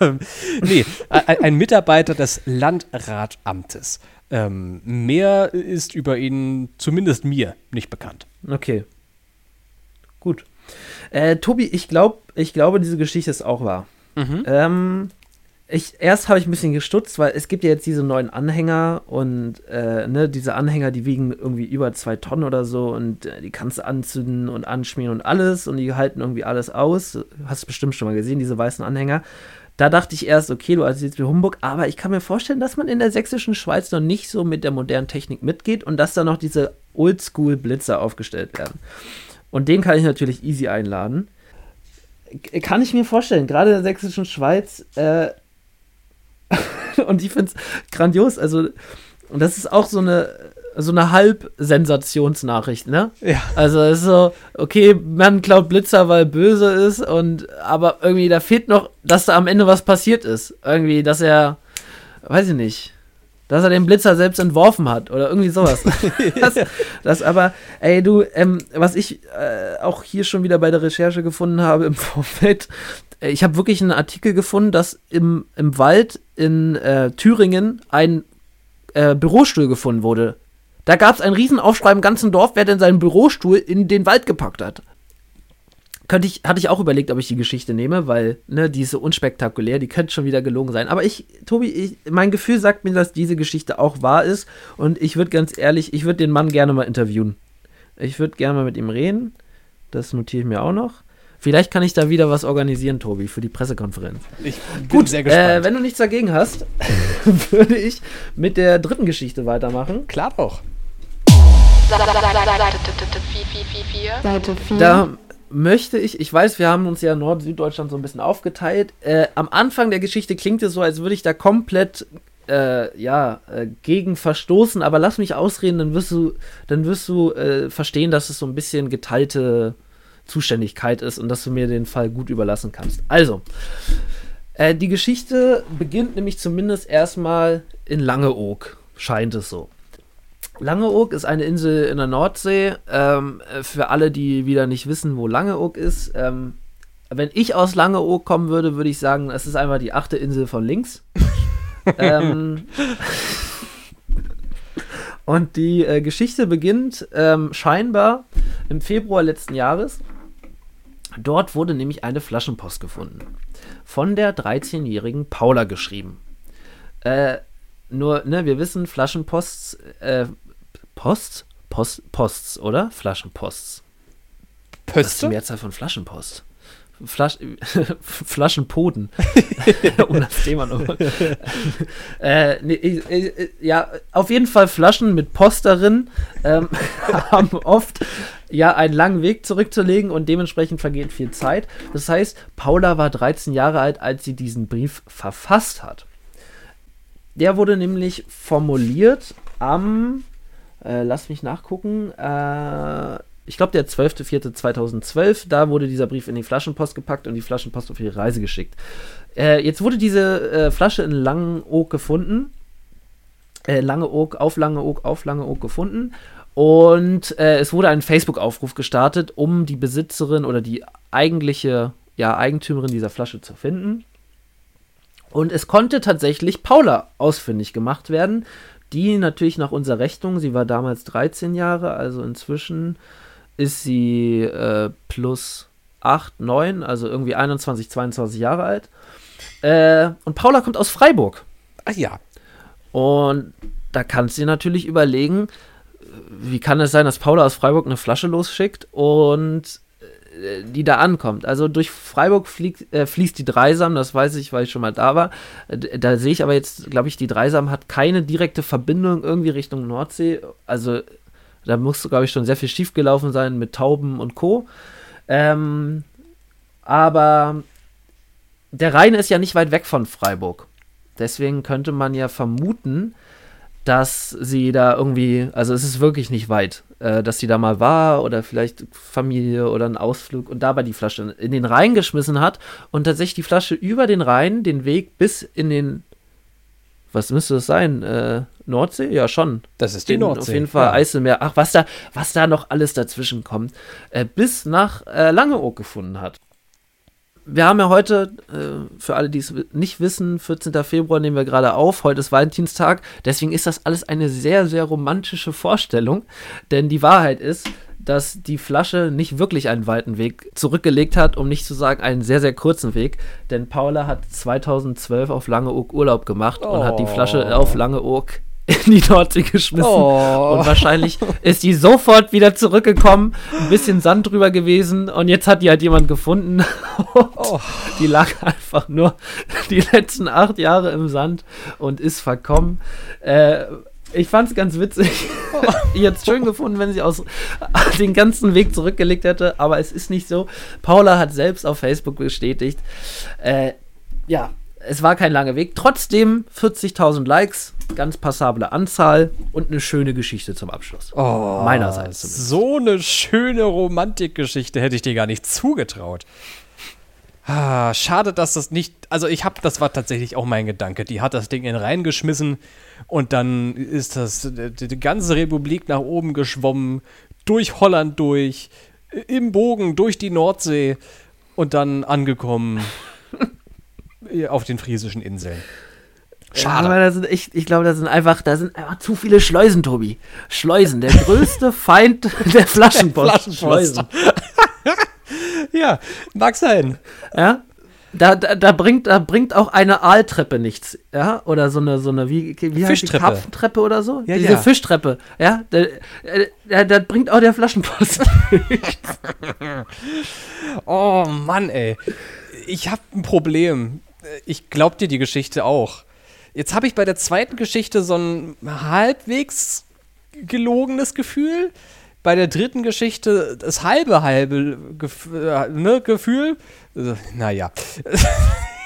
nee, ein Mitarbeiter des Landratamtes. Ähm, mehr ist über ihn zumindest mir nicht bekannt. Okay. Gut. Äh, Tobi, ich, glaub, ich glaube, diese Geschichte ist auch wahr. Mhm. Ähm, ich, erst habe ich ein bisschen gestutzt, weil es gibt ja jetzt diese neuen Anhänger und äh, ne, diese Anhänger, die wiegen irgendwie über zwei Tonnen oder so und äh, die kannst du anzünden und anschmieren und alles und die halten irgendwie alles aus. Hast du bestimmt schon mal gesehen, diese weißen Anhänger. Da dachte ich erst, okay, du erzählst wie Humbug, aber ich kann mir vorstellen, dass man in der sächsischen Schweiz noch nicht so mit der modernen Technik mitgeht und dass da noch diese Oldschool-Blitzer aufgestellt werden. Und den kann ich natürlich easy einladen. Kann ich mir vorstellen, gerade in der sächsischen Schweiz, äh, und ich finde es grandios, also, und das ist auch so eine, so eine Halb-Sensationsnachricht, ne? Ja. Also es ist so, okay, man klaut Blitzer, weil böse ist und aber irgendwie da fehlt noch, dass da am Ende was passiert ist. Irgendwie, dass er, weiß ich nicht, dass er den Blitzer selbst entworfen hat oder irgendwie sowas. das, das aber, ey du, ähm, was ich äh, auch hier schon wieder bei der Recherche gefunden habe im Vorfeld, äh, ich habe wirklich einen Artikel gefunden, dass im, im Wald in äh, Thüringen ein äh, Bürostuhl gefunden wurde. Da gab es einen Riesenaufschrei im ganzen Dorf, wer denn seinen Bürostuhl in den Wald gepackt hat. Könnte ich, hatte ich auch überlegt, ob ich die Geschichte nehme, weil, ne, die ist so unspektakulär, die könnte schon wieder gelogen sein. Aber ich, Tobi, ich, mein Gefühl sagt mir, dass diese Geschichte auch wahr ist. Und ich würde ganz ehrlich, ich würde den Mann gerne mal interviewen. Ich würde gerne mal mit ihm reden. Das notiere ich mir auch noch. Vielleicht kann ich da wieder was organisieren, Tobi, für die Pressekonferenz. Ich bin Gut, sehr äh, gespannt. wenn du nichts dagegen hast, würde ich mit der dritten Geschichte weitermachen. Klar doch. Seite 4. Da möchte ich, ich weiß, wir haben uns ja Nord-Süddeutschland so ein bisschen aufgeteilt. Äh, am Anfang der Geschichte klingt es so, als würde ich da komplett äh, ja, äh, gegen verstoßen, aber lass mich ausreden, dann wirst du, dann wirst du äh, verstehen, dass es so ein bisschen geteilte Zuständigkeit ist und dass du mir den Fall gut überlassen kannst. Also, äh, die Geschichte beginnt nämlich zumindest erstmal in Langeoog, scheint es so. Langeoog ist eine Insel in der Nordsee. Ähm, äh, für alle, die wieder nicht wissen, wo Langeoog ist. Ähm, wenn ich aus Langeoog kommen würde, würde ich sagen, es ist einfach die achte Insel von links. ähm, und die äh, Geschichte beginnt ähm, scheinbar im Februar letzten Jahres. Dort wurde nämlich eine Flaschenpost gefunden. Von der 13-jährigen Paula geschrieben. Äh, nur, ne, wir wissen, Flaschenposts, äh, Post? Post, Posts, oder? Flaschenposts. Das ist die Pöste? Mehrzahl von Flaschenpost. Flasch, Flaschenpoden. um das Thema nochmal. äh, nee, ich- ja, auf jeden Fall Flaschen mit Post darin ähm, haben oft ja einen langen Weg zurückzulegen und dementsprechend vergeht viel Zeit. Das heißt, Paula war 13 Jahre alt, als sie diesen Brief verfasst hat. Der wurde nämlich formuliert am, äh, lass mich nachgucken, äh, ich glaube der 12.04.2012, da wurde dieser Brief in die Flaschenpost gepackt und die Flaschenpost auf ihre Reise geschickt. Äh, jetzt wurde diese äh, Flasche in Langeoog gefunden. Äh, Langeoog, auf Langeoog, auf Langeoog gefunden. Und äh, es wurde ein Facebook-Aufruf gestartet, um die Besitzerin oder die eigentliche ja, Eigentümerin dieser Flasche zu finden. Und es konnte tatsächlich Paula ausfindig gemacht werden, die natürlich nach unserer Rechnung, sie war damals 13 Jahre, also inzwischen ist sie äh, plus 8, 9, also irgendwie 21, 22 Jahre alt. Äh, und Paula kommt aus Freiburg. Ach ja. Und da kannst du dir natürlich überlegen, wie kann es sein, dass Paula aus Freiburg eine Flasche losschickt und die da ankommt. Also durch Freiburg fliegt, äh, fließt die Dreisam, das weiß ich, weil ich schon mal da war. Da sehe ich aber jetzt, glaube ich, die Dreisam hat keine direkte Verbindung irgendwie Richtung Nordsee. Also da muss, glaube ich, schon sehr viel schiefgelaufen sein mit Tauben und Co. Ähm, aber der Rhein ist ja nicht weit weg von Freiburg. Deswegen könnte man ja vermuten, dass sie da irgendwie, also es ist wirklich nicht weit, äh, dass sie da mal war oder vielleicht Familie oder ein Ausflug und dabei die Flasche in den Rhein geschmissen hat und tatsächlich die Flasche über den Rhein den Weg bis in den, was müsste das sein, äh, Nordsee? Ja, schon. Das ist die Den- Nordsee. Auf jeden Fall Ja. Eiselmeer. Ach, was da, was da noch alles dazwischen kommt. Äh, bis nach äh, Langeoog gefunden hat. Wir haben ja heute, äh, für alle, die es nicht wissen, 14. Februar nehmen wir gerade auf. Heute ist Valentinstag. Deswegen ist das alles eine sehr, sehr romantische Vorstellung. Denn die Wahrheit ist, dass die Flasche nicht wirklich einen weiten Weg zurückgelegt hat, um nicht zu sagen einen sehr, sehr kurzen Weg. Denn Paula hat 2012 auf Langeoog Urlaub gemacht oh. und hat die Flasche auf Langeoog in die Nordsee geschmissen. Oh. Und wahrscheinlich ist die sofort wieder zurückgekommen, ein bisschen Sand drüber gewesen und jetzt hat die halt jemand gefunden. Oh. Die lag einfach nur die letzten acht Jahre im Sand und ist verkommen. Äh, ich fand es ganz witzig. ich hätte es schön gefunden, wenn sie aus den ganzen Weg zurückgelegt hätte, aber es ist nicht so. Paula hat selbst auf Facebook bestätigt. Äh, ja, es war kein langer Weg. Trotzdem 40.000 Likes, ganz passable Anzahl und eine schöne Geschichte zum Abschluss. Oh, Meinerseits zumindest. So eine schöne Romantikgeschichte hätte ich dir gar nicht zugetraut. Ah, schade, dass das nicht. Also, ich habe, das war tatsächlich auch mein Gedanke. Die hat das Ding in reingeschmissen und dann ist das die, die ganze Republik nach oben geschwommen, durch Holland durch, im Bogen durch die Nordsee und dann angekommen auf den friesischen Inseln. Schade. Ja, sind echt, ich glaube, da sind einfach, da sind einfach zu viele Schleusen, Tobi. Schleusen, der größte Feind der Flaschenpost. Der Schleusen. ja, mag sein. Ja. Da, da, da, bringt, da bringt auch eine Aaltreppe nichts, ja? Oder so eine, so eine wie, wie heißt die Karpfentreppe oder so? Ja, Diese ja. Fischtreppe, ja? Da, da, da bringt auch der Flaschenpost nichts. oh Mann, ey ich habe ein Problem. Ich glaub dir die Geschichte auch. Jetzt habe ich bei der zweiten Geschichte so ein halbwegs gelogenes Gefühl. Bei der dritten Geschichte das halbe halbe Gef äh, ne, Gefühl. Also, naja.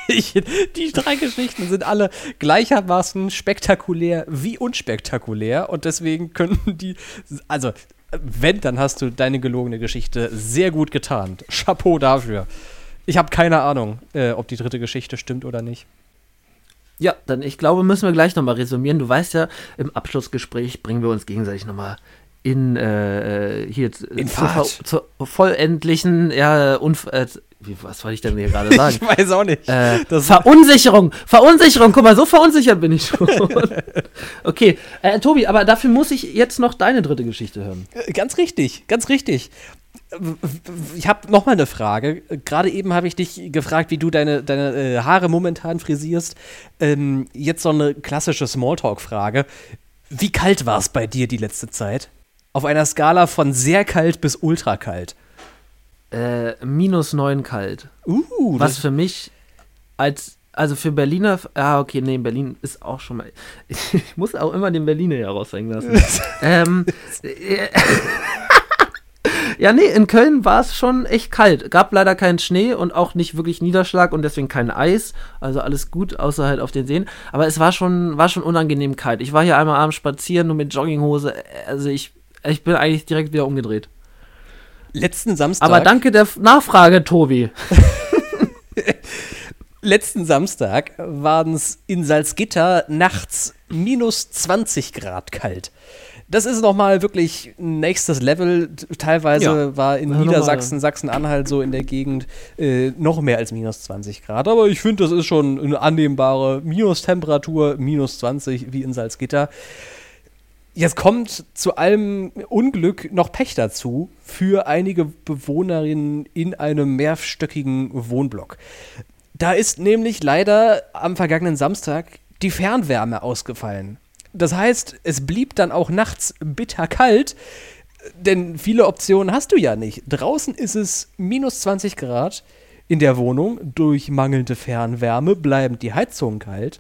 Ich, die drei Geschichten sind alle gleichermaßen spektakulär wie unspektakulär und deswegen könnten die, also wenn, dann hast du deine gelogene Geschichte sehr gut getan. Chapeau dafür. Ich habe keine Ahnung, äh, ob die dritte Geschichte stimmt oder nicht. Ja, dann ich glaube, müssen wir gleich nochmal resümieren. Du weißt ja, im Abschlussgespräch bringen wir uns gegenseitig nochmal in äh, äh hier in zur, zur, vollendlichen, ja, Unf äh, was wollte ich denn hier gerade sagen? ich weiß auch nicht. Äh, Verunsicherung, Verunsicherung, guck mal, so verunsichert bin ich schon. okay, äh, Tobi, aber dafür muss ich jetzt noch deine dritte Geschichte hören. Äh, ganz richtig, ganz richtig ich habe noch mal eine Frage. Gerade eben habe ich dich gefragt, wie du deine, deine äh, Haare momentan frisierst. Ähm, jetzt so eine klassische Smalltalk-Frage. Wie kalt war es bei dir die letzte Zeit? Auf einer Skala von sehr kalt bis ultra kalt. Äh, minus neun kalt. Uh, Was für mich als, also für Berliner, ah, okay, nee, Berlin ist auch schon mal, ich muss auch immer den Berliner hier raushängen lassen. ähm, äh, ja, nee, in Köln war es schon echt kalt. Gab leider keinen Schnee und auch nicht wirklich Niederschlag und deswegen kein Eis. Also alles gut, außer halt auf den Seen. Aber es war schon, war schon unangenehm kalt. Ich war hier einmal abends spazieren, nur mit Jogginghose. Also ich, ich bin eigentlich direkt wieder umgedreht. Letzten Samstag. Aber danke der Nachfrage, Tobi. Letzten Samstag waren es in Salzgitter nachts minus 20 Grad kalt das ist nochmal wirklich nächstes Level. Teilweise ja. war in Niedersachsen, Sachsen-Anhalt so in der Gegend äh, noch mehr als minus 20 Grad. Aber ich finde, das ist schon eine annehmbare Minustemperatur, minus 20 wie in Salzgitter. Jetzt kommt zu allem Unglück noch Pech dazu für einige Bewohnerinnen in einem mehrstöckigen Wohnblock. Da ist nämlich leider am vergangenen Samstag die Fernwärme ausgefallen. Das heißt, es blieb dann auch nachts bitterkalt, denn viele Optionen hast du ja nicht. Draußen ist es minus 20 Grad in der Wohnung. Durch mangelnde Fernwärme bleiben die Heizungen kalt.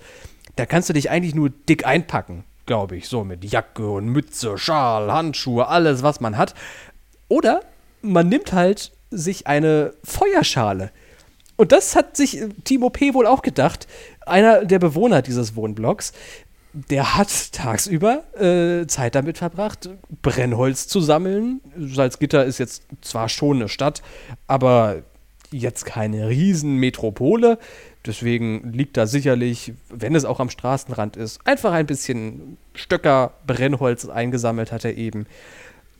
Da kannst du dich eigentlich nur dick einpacken, glaube ich. So mit Jacke und Mütze, Schal, Handschuhe, alles, was man hat. Oder man nimmt halt sich eine Feuerschale. Und das hat sich Timo P. wohl auch gedacht, einer der Bewohner dieses Wohnblocks der hat tagsüber äh, Zeit damit verbracht, Brennholz zu sammeln. Salzgitter ist jetzt zwar schon eine Stadt, aber jetzt keine Riesenmetropole. Deswegen liegt da sicherlich, wenn es auch am Straßenrand ist, einfach ein bisschen Stöcker, Brennholz eingesammelt hat er eben.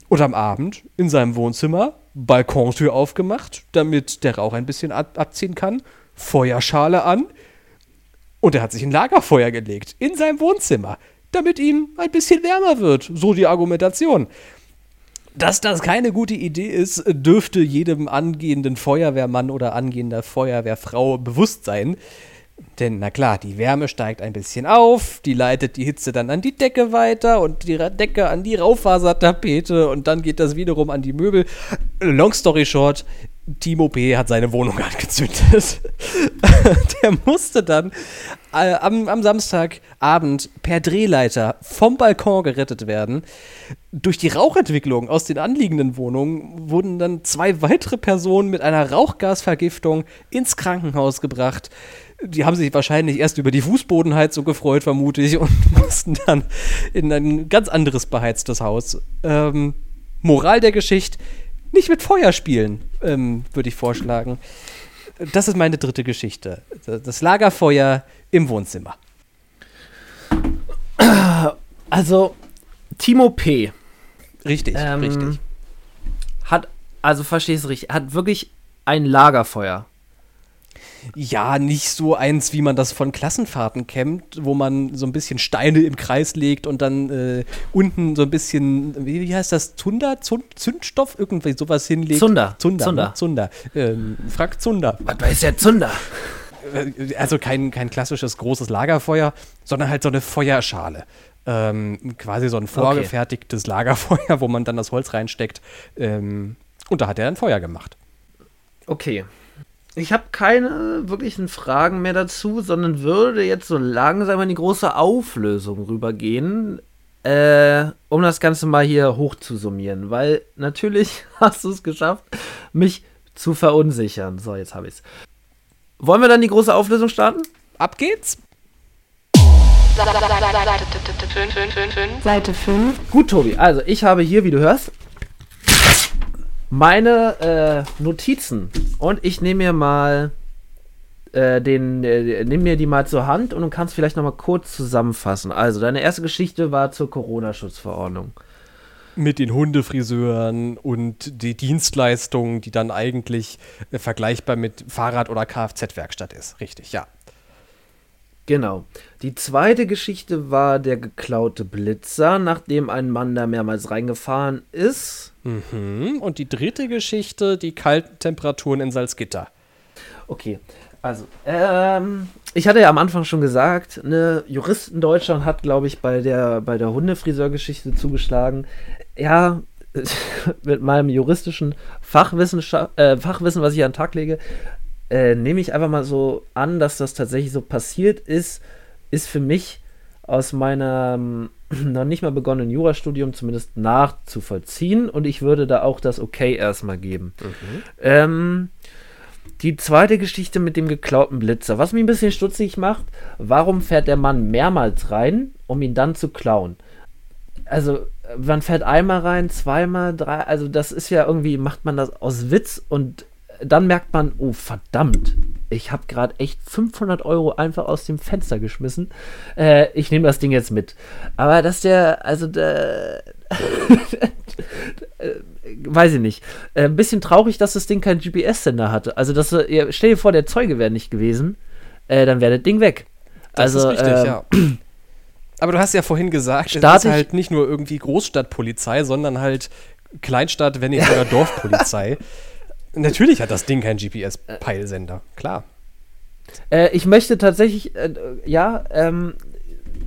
Und am Abend in seinem Wohnzimmer Balkontür aufgemacht, damit der Rauch ein bisschen ab abziehen kann, Feuerschale an und er hat sich ein Lagerfeuer gelegt in seinem Wohnzimmer, damit ihm ein bisschen wärmer wird, so die Argumentation. Dass das keine gute Idee ist, dürfte jedem angehenden Feuerwehrmann oder angehender Feuerwehrfrau bewusst sein. Denn, na klar, die Wärme steigt ein bisschen auf, die leitet die Hitze dann an die Decke weiter und die Decke an die Raufasertapete und dann geht das wiederum an die Möbel. Long story short, Timo P. hat seine Wohnung angezündet. Der musste dann äh, am, am Samstagabend per Drehleiter vom Balkon gerettet werden. Durch die Rauchentwicklung aus den anliegenden Wohnungen wurden dann zwei weitere Personen mit einer Rauchgasvergiftung ins Krankenhaus gebracht. Die haben sich wahrscheinlich erst über die Fußbodenheizung gefreut, vermute ich, und mussten dann in ein ganz anderes beheiztes Haus. Ähm, Moral der Geschichte: nicht mit Feuer spielen, ähm, würde ich vorschlagen. Das ist meine dritte Geschichte. Das Lagerfeuer im Wohnzimmer. Also, Timo P. Richtig, ähm, richtig. Hat, also verstehst du richtig, hat wirklich ein Lagerfeuer. Ja, nicht so eins, wie man das von Klassenfahrten kennt, wo man so ein bisschen Steine im Kreis legt und dann äh, unten so ein bisschen, wie, wie heißt das, Zunder, Zund, Zündstoff, irgendwie sowas hinlegt. Zunder. Zunder. Zunder. Ne? Zunder. Ähm, Frank Zunder. Was weiß der Zunder? Äh, Also kein, kein klassisches großes Lagerfeuer, sondern halt so eine Feuerschale. Ähm, quasi so ein vorgefertigtes Lagerfeuer, wo man dann das Holz reinsteckt. Ähm, und da hat er ein Feuer gemacht. Okay. Ich habe keine wirklichen Fragen mehr dazu, sondern würde jetzt so langsam in die große Auflösung rübergehen, äh, um das Ganze mal hier hoch zu summieren. Weil natürlich hast du es geschafft, mich zu verunsichern. So, jetzt habe ich es. Wollen wir dann die große Auflösung starten? Ab geht's! Seite 5. Gut, Tobi. Also, ich habe hier, wie du hörst, meine äh, Notizen. Und ich nehme mir mal äh, den, äh, nimm mir die mal zur Hand und du kannst vielleicht noch mal kurz zusammenfassen. Also, deine erste Geschichte war zur Corona-Schutzverordnung. Mit den Hundefriseuren und die Dienstleistung, die dann eigentlich äh, vergleichbar mit Fahrrad- oder Kfz-Werkstatt ist. Richtig, ja. Genau. Die zweite Geschichte war der geklaute Blitzer, nachdem ein Mann da mehrmals reingefahren ist. Mhm. Und die dritte Geschichte, die kalten Temperaturen in Salzgitter. Okay, also, ähm, ich hatte ja am Anfang schon gesagt, ne, Juristen Deutschland hat, glaube ich, bei der, bei der Hundefriseur-Geschichte zugeschlagen. Ja, mit meinem juristischen Fachwissen, äh, Fachwissen, was ich an den Tag lege, äh, nehme ich einfach mal so an, dass das tatsächlich so passiert ist, ist für mich aus meinem noch nicht mal begonnenen Jurastudium zumindest nachzuvollziehen und ich würde da auch das Okay erstmal geben. Ähm, die zweite Geschichte mit dem geklauten Blitzer. Was mich ein bisschen stutzig macht, warum fährt der Mann mehrmals rein, um ihn dann zu klauen? Also, man fährt einmal rein, zweimal, drei, also das ist ja irgendwie, macht man das aus Witz und dann merkt man, oh verdammt, ich habe gerade echt 500 Euro einfach aus dem Fenster geschmissen. Äh, ich nehme das Ding jetzt mit. Aber dass der, also der, weiß ich nicht. Äh, ein bisschen traurig, dass das Ding keinen GPS-Sender hatte. Also, dass äh, stell dir vor, der Zeuge wäre nicht gewesen, äh, dann wäre das Ding weg. Das also, ist richtig, ähm, ja. Aber du hast ja vorhin gesagt, es Start ist halt nicht nur irgendwie Großstadtpolizei, sondern halt Kleinstadt, wenn nicht sogar Dorfpolizei. Natürlich hat das Ding keinen GPS-Peilsender, klar. Äh, ich möchte tatsächlich, äh, ja, ähm,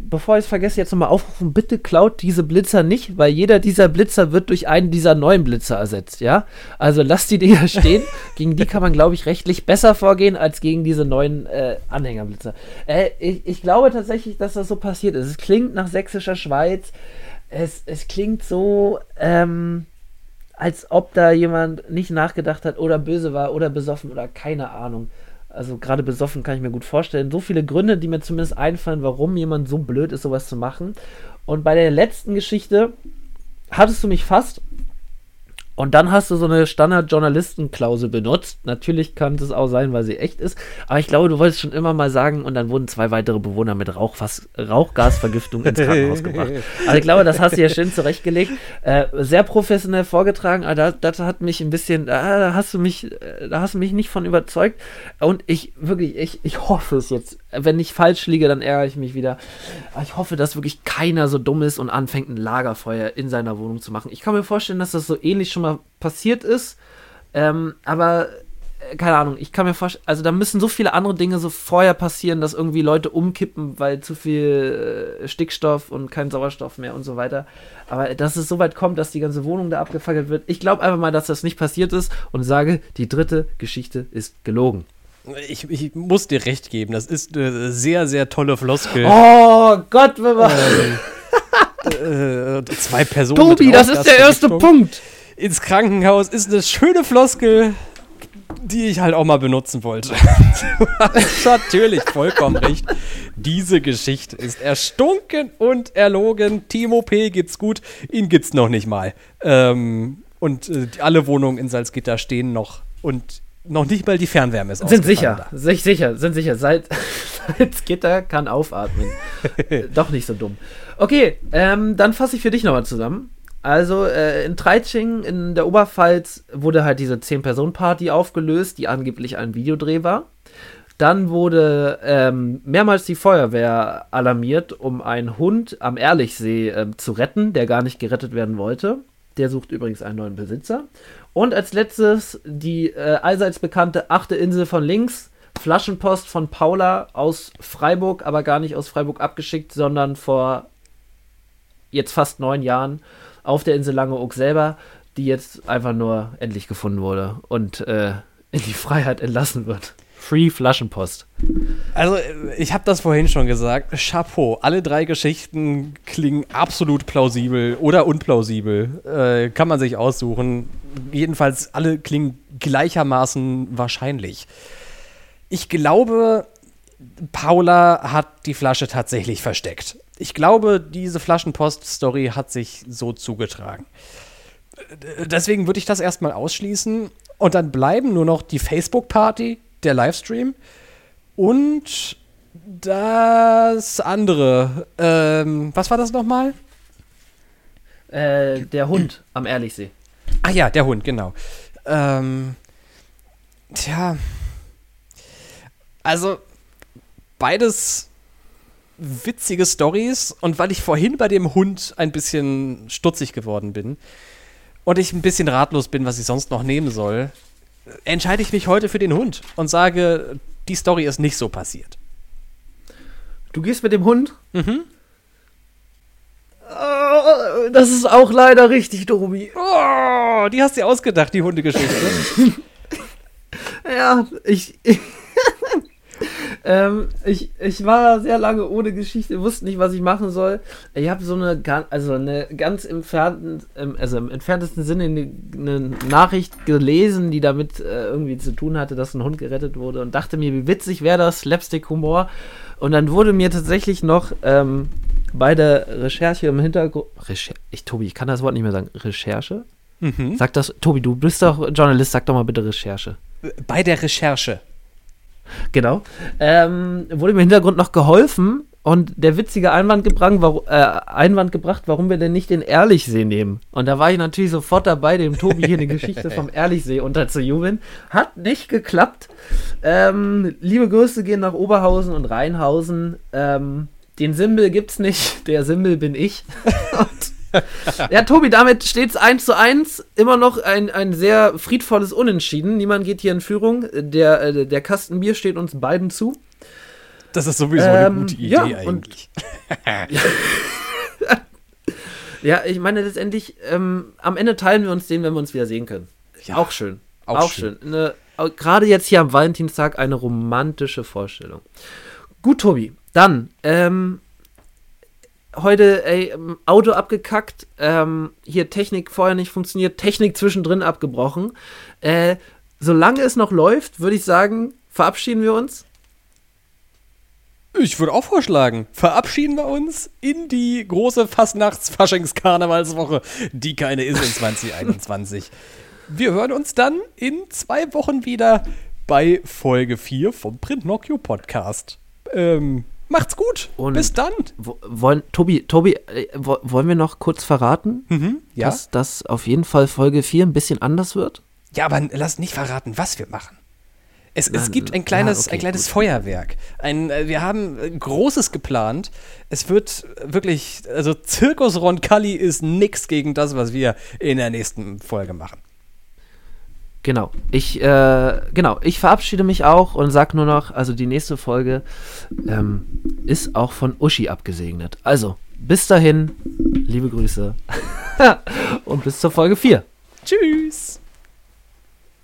bevor ich es vergesse, jetzt nochmal aufrufen, bitte klaut diese Blitzer nicht, weil jeder dieser Blitzer wird durch einen dieser neuen Blitzer ersetzt, ja? Also lasst die Dinger stehen. gegen die kann man, glaube ich, rechtlich besser vorgehen als gegen diese neuen äh, Anhängerblitzer. Äh, ich, ich glaube tatsächlich, dass das so passiert ist. Es klingt nach sächsischer Schweiz. Es, es klingt so, ähm, als ob da jemand nicht nachgedacht hat oder böse war oder besoffen oder keine Ahnung. Also gerade besoffen kann ich mir gut vorstellen. So viele Gründe, die mir zumindest einfallen, warum jemand so blöd ist, sowas zu machen. Und bei der letzten Geschichte hattest du mich fast. Und dann hast du so eine Standard-Journalistenklausel benutzt. Natürlich kann es auch sein, weil sie echt ist. Aber ich glaube, du wolltest schon immer mal sagen, und dann wurden zwei weitere Bewohner mit Rauchfass, Rauchgasvergiftung ins Krankenhaus gebracht. Also ich glaube, das hast du ja schön zurechtgelegt. Äh, sehr professionell vorgetragen, aber das, das hat mich ein bisschen, da hast du mich, äh, da hast du mich nicht von überzeugt. Und ich wirklich, ich, ich hoffe es jetzt. Wenn ich falsch liege, dann ärgere ich mich wieder. Aber ich hoffe, dass wirklich keiner so dumm ist und anfängt, ein Lagerfeuer in seiner Wohnung zu machen. Ich kann mir vorstellen, dass das so ähnlich schon mal passiert ist. Ähm, aber äh, keine Ahnung, ich kann mir vorstellen, also da müssen so viele andere Dinge so vorher passieren, dass irgendwie Leute umkippen, weil zu viel äh, Stickstoff und kein Sauerstoff mehr und so weiter. Aber dass es so weit kommt, dass die ganze Wohnung da abgefackelt wird, ich glaube einfach mal, dass das nicht passiert ist und sage, die dritte Geschichte ist gelogen. Ich, ich muss dir recht geben, das ist eine sehr, sehr tolle Floskel. Oh Gott, wenn man. äh, zwei Personen. Tobi, das ist der erste Punkt. Ins Krankenhaus ist eine schöne Floskel, die ich halt auch mal benutzen wollte. du hast natürlich vollkommen recht. Diese Geschichte ist erstunken und erlogen. Timo P. gibt's gut, ihn gibt's noch nicht mal. Ähm, und äh, alle Wohnungen in Salzgitter stehen noch und noch nicht mal die Fernwärme ist Sind sicher, sich sicher, sind sicher. Seit, seit Gitter kann aufatmen. Doch nicht so dumm. Okay, ähm, dann fasse ich für dich nochmal zusammen. Also äh, in Treitsching in der Oberpfalz wurde halt diese 10-Personen-Party aufgelöst, die angeblich ein Videodreh war. Dann wurde ähm, mehrmals die Feuerwehr alarmiert, um einen Hund am Ehrlichsee ähm, zu retten, der gar nicht gerettet werden wollte. Der sucht übrigens einen neuen Besitzer. Und als letztes die äh, allseits bekannte achte Insel von links. Flaschenpost von Paula aus Freiburg, aber gar nicht aus Freiburg abgeschickt, sondern vor jetzt fast neun Jahren auf der Insel Langeoog selber, die jetzt einfach nur endlich gefunden wurde und äh, in die Freiheit entlassen wird. Free Flaschenpost. Also, ich habe das vorhin schon gesagt. Chapeau. Alle drei Geschichten klingen absolut plausibel oder unplausibel. Äh, kann man sich aussuchen. Jedenfalls, alle klingen gleichermaßen wahrscheinlich. Ich glaube, Paula hat die Flasche tatsächlich versteckt. Ich glaube, diese Flaschenpost-Story hat sich so zugetragen. Äh, Deswegen würde ich das erstmal ausschließen. Und dann bleiben nur noch die Facebook-Party, der Livestream und das andere. Ähm, was war das nochmal? Äh, der Hund am Ehrlichsee. Ah ja, der Hund, genau. Ähm, tja. Also, beides witzige Stories. Und weil ich vorhin bei dem Hund ein bisschen stutzig geworden bin und ich ein bisschen ratlos bin, was ich sonst noch nehmen soll, entscheide ich mich heute für den Hund und sage, die Story ist nicht so passiert. Du gehst mit dem Hund? Mhm. Oh, das ist auch leider richtig, Tobi. Oh, die hast du dir ausgedacht, die Hundegeschichte. Ja, ich. Ähm, ich, ich war sehr lange ohne Geschichte, wusste nicht, was ich machen soll. Ich habe so eine, also eine ganz entfernten, ähm, also im entferntesten Sinne eine, eine Nachricht gelesen, die damit äh, irgendwie zu tun hatte, dass ein Hund gerettet wurde und dachte mir, wie witzig wäre das, Slapstick-Humor. Und dann wurde mir tatsächlich noch ähm, bei der Recherche im Hintergrund. Recher ich, Tobi, ich kann das Wort nicht mehr sagen. Recherche? mhm. Sag das, Tobi, du bist doch Journalist, sag doch mal bitte Recherche. Bei der Recherche. Genau. Ähm, wurde im Hintergrund noch geholfen und der witzige Einwand gebracht, warum, äh, Einwand gebracht, warum wir denn nicht den Ehrlichsee nehmen. Und da war ich natürlich sofort dabei, dem Tobi hier eine Geschichte vom Ehrlichsee unterzujubeln. Hat nicht geklappt. Ähm, liebe Grüße gehen nach Oberhausen und Rheinhausen. Ähm, den Simbel gibt's nicht, der Simbel bin ich. und ja, Tobi, damit steht es 1 zu 1. Immer noch ein, ein sehr friedvolles Unentschieden. Niemand geht hier in Führung. Der, äh, der Kasten Bier steht uns beiden zu. Das ist sowieso eine Ähm, gute Idee ja, und- eigentlich. Ja, ich meine letztendlich, ähm, am Ende teilen wir uns den, wenn wir uns wieder sehen können. Ja, auch schön. auch Auch, schön. schön. Eine, Gerade jetzt hier am Valentinstag eine romantische Vorstellung. Gut, Tobi. Dann, ähm, heute, ey, ähm, Auto abgekackt, ähm, hier Technik vorher nicht funktioniert, Technik zwischendrin abgebrochen. Äh, solange es noch läuft, würde ich sagen, verabschieden wir uns. Ich würde auch vorschlagen, verabschieden wir uns in die große Fastnachts-Faschings-Karnevalswoche, die keine ist in 2021. Wir hören uns dann in zwei Wochen wieder bei Folge 4 vom Print Nocchio Podcast. Ähm, macht's gut. Und Bis dann. Wo- Wollen, Tobi, Tobi, äh, wo- wollen wir noch kurz verraten, Mhm, ja. dass das auf jeden Fall Folge 4 ein bisschen anders wird? Ja, aber lass nicht verraten, was wir machen. Es, es Nein, gibt ein ja, kleines, okay, ein kleines gut. Feuerwerk. Ein, äh, wir haben äh, Großes geplant. Es wird wirklich, also Zirkus Roncalli ist nix gegen das, was wir in der nächsten Folge machen. Genau. Ich, äh, genau, ich verabschiede mich auch und sag nur noch, also die nächste Folge ähm, ist auch von Uschi abgesegnet. Also, bis dahin, liebe Grüße und bis zur Folge 4. Tschüss.